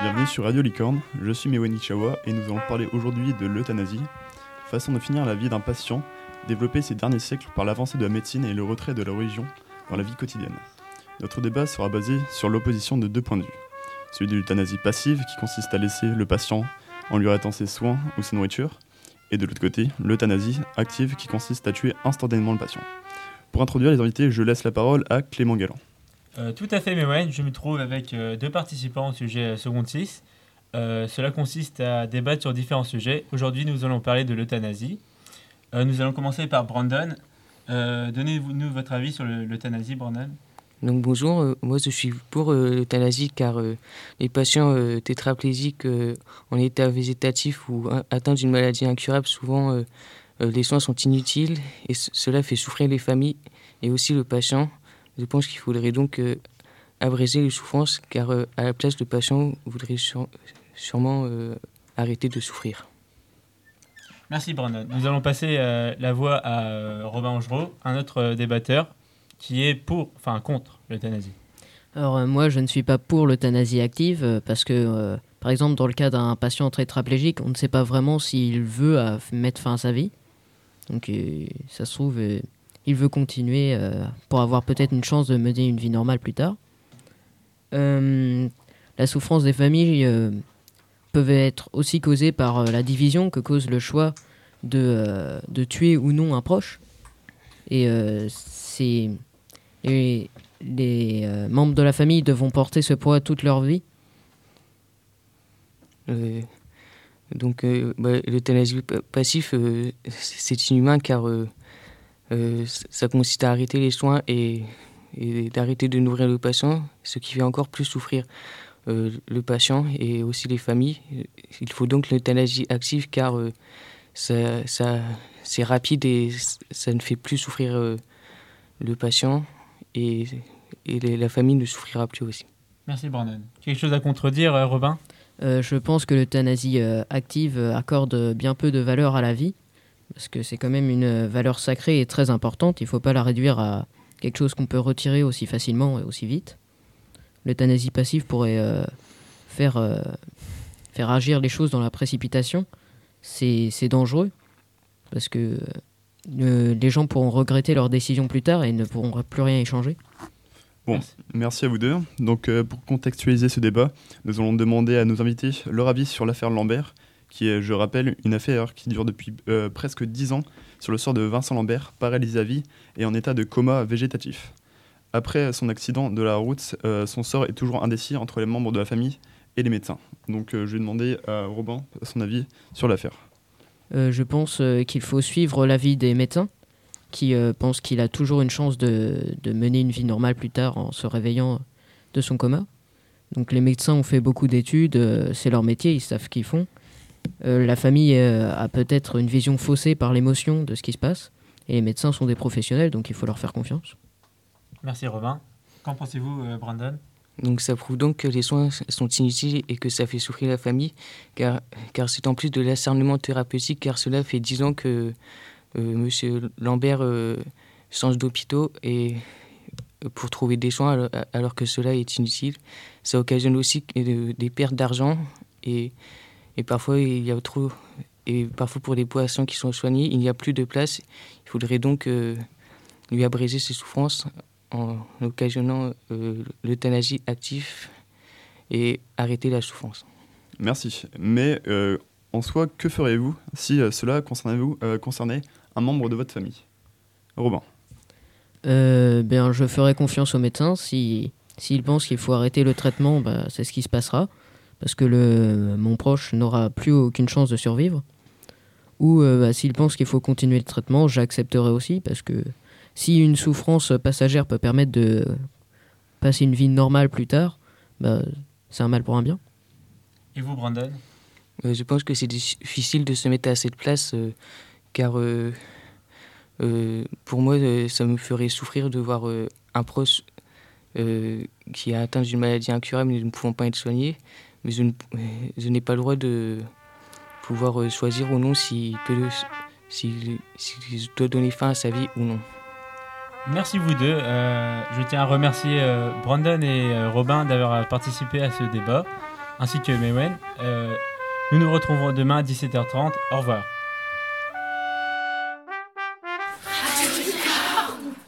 Bienvenue sur Radio Licorne, je suis Meweni Chawa et nous allons parler aujourd'hui de l'euthanasie, façon de finir la vie d'un patient, développée ces derniers siècles par l'avancée de la médecine et le retrait de la religion dans la vie quotidienne. Notre débat sera basé sur l'opposition de deux points de vue. Celui de l'euthanasie passive qui consiste à laisser le patient en lui arrêtant ses soins ou sa nourriture, et de l'autre côté, l'euthanasie active qui consiste à tuer instantanément le patient. Pour introduire les invités, je laisse la parole à Clément Galland. Euh, tout à fait, Mewen. Je me trouve avec euh, deux participants au sujet Second 6. Euh, cela consiste à débattre sur différents sujets. Aujourd'hui, nous allons parler de l'euthanasie. nous allons commencer par Brandon. Donnez-nous votre avis sur l'euthanasie, Brandon. Donc bonjour, moi je suis pour l'euthanasie car les patients tétraplégiques en état végétatif ou atteints d'une maladie incurable, souvent les soins sont inutiles et cela fait souffrir les familles et aussi le patient. Je pense qu'il faudrait donc euh, abréger les souffrances, car euh, à la place, le patient voudrait sûrement euh, arrêter de souffrir. Merci Brandon. Nous allons passer la voix à Robin Angereau, un autre débatteur qui est pour, enfin contre l'euthanasie. Alors moi, je ne suis pas pour l'euthanasie active parce que, par exemple, dans le cas d'un patient tétraplégique, on ne sait pas vraiment s'il veut mettre fin à sa vie. Donc ça se trouve, il veut continuer euh, pour avoir peut-être une chance de mener une vie normale plus tard. Euh, la souffrance des familles euh, peut être aussi causée par la division que cause le choix de, de tuer ou non un proche. Et les membres de la famille devront porter ce poids toute leur vie. donc bah, l'euthanasie passif, c'est inhumain car euh, ça consiste à arrêter les soins et, d'arrêter de nourrir le patient, ce qui fait encore plus souffrir euh, le patient et aussi les familles. Il faut donc l'euthanasie active car euh, ça, ça c'est rapide et ça ne fait plus souffrir le patient et, et, la famille ne souffrira plus aussi. Merci Brandon. Quelque chose à contredire, Robin? Je pense que l'euthanasie active accorde bien peu de valeur à la vie parce que c'est quand même une valeur sacrée et très importante. Il ne faut pas la réduire à quelque chose qu'on peut retirer aussi facilement et aussi vite. L'euthanasie passive pourrait euh, faire, euh, faire agir les choses dans la précipitation. C'est dangereux, parce que euh, les gens pourront regretter leur décision plus tard et ne pourront plus rien y changer. Bon, merci à vous deux. Donc, pour contextualiser ce débat, nous allons demander à nos invités leur avis sur l'affaire Lambert qui est, je rappelle, une affaire qui dure depuis euh, presque 10 ans sur le sort de Vincent Lambert, paralysé à vie et en état de coma végétatif. Après son accident de la route, euh, son sort est toujours indécis entre les membres de la famille et les médecins. Donc euh, je vais demander à Robin son avis sur l'affaire. je pense qu'il faut suivre l'avis des médecins qui pensent qu'il a toujours une chance de, de, mener une vie normale plus tard en se réveillant de son coma. Donc les médecins ont fait beaucoup d'études, c'est leur métier, ils savent ce qu'ils font. Euh, la famille euh, a peut-être une vision faussée par l'émotion de ce qui se passe. Et les médecins sont des professionnels, donc il faut leur faire confiance. Merci Robin. Qu'en pensez-vous, euh, Brandon? Donc ça prouve donc que les soins sont inutiles et que ça fait souffrir la famille, car, car c'est en plus de l'acharnement thérapeutique, car cela fait dix ans que M. Lambert change d'hôpitaux et pour trouver des soins alors, que cela est inutile. Ça occasionne aussi des pertes d'argent et et parfois, il y a trop. Et parfois, pour les poissons qui sont soignés, il n'y a plus de place. Il faudrait donc euh, lui abréger ses souffrances en occasionnant euh, l'euthanasie active et arrêter la souffrance. Merci. Mais euh, en soi, que feriez-vous si cela concernait, vous, concernait un membre de votre famille? Robin bien, Je ferai confiance au médecin. S'il si, pense qu'il faut arrêter le traitement, bah, c'est ce qui se passera parce que le, mon proche n'aura plus aucune chance de survivre. Ou euh, bah, s'il pense qu'il faut continuer le traitement, j'accepterai aussi, parce que si une souffrance passagère peut permettre de passer une vie normale plus tard, bah, c'est un mal pour un bien. Et vous, Brandon? Euh, Je pense que c'est difficile de se mettre à cette place, euh, car pour moi, ça me ferait souffrir de voir un proche qui a atteint d'une maladie incurable et ne pouvant pas être soigné mais je, n'ai pas le droit de pouvoir euh, choisir ou non si, si, si, donner fin à sa vie ou non. Merci vous deux. Euh, je tiens à remercier euh, Brandon et Robin d'avoir participé à ce débat. ainsi que Mewen. nous nous retrouverons demain à 17h30. Au revoir.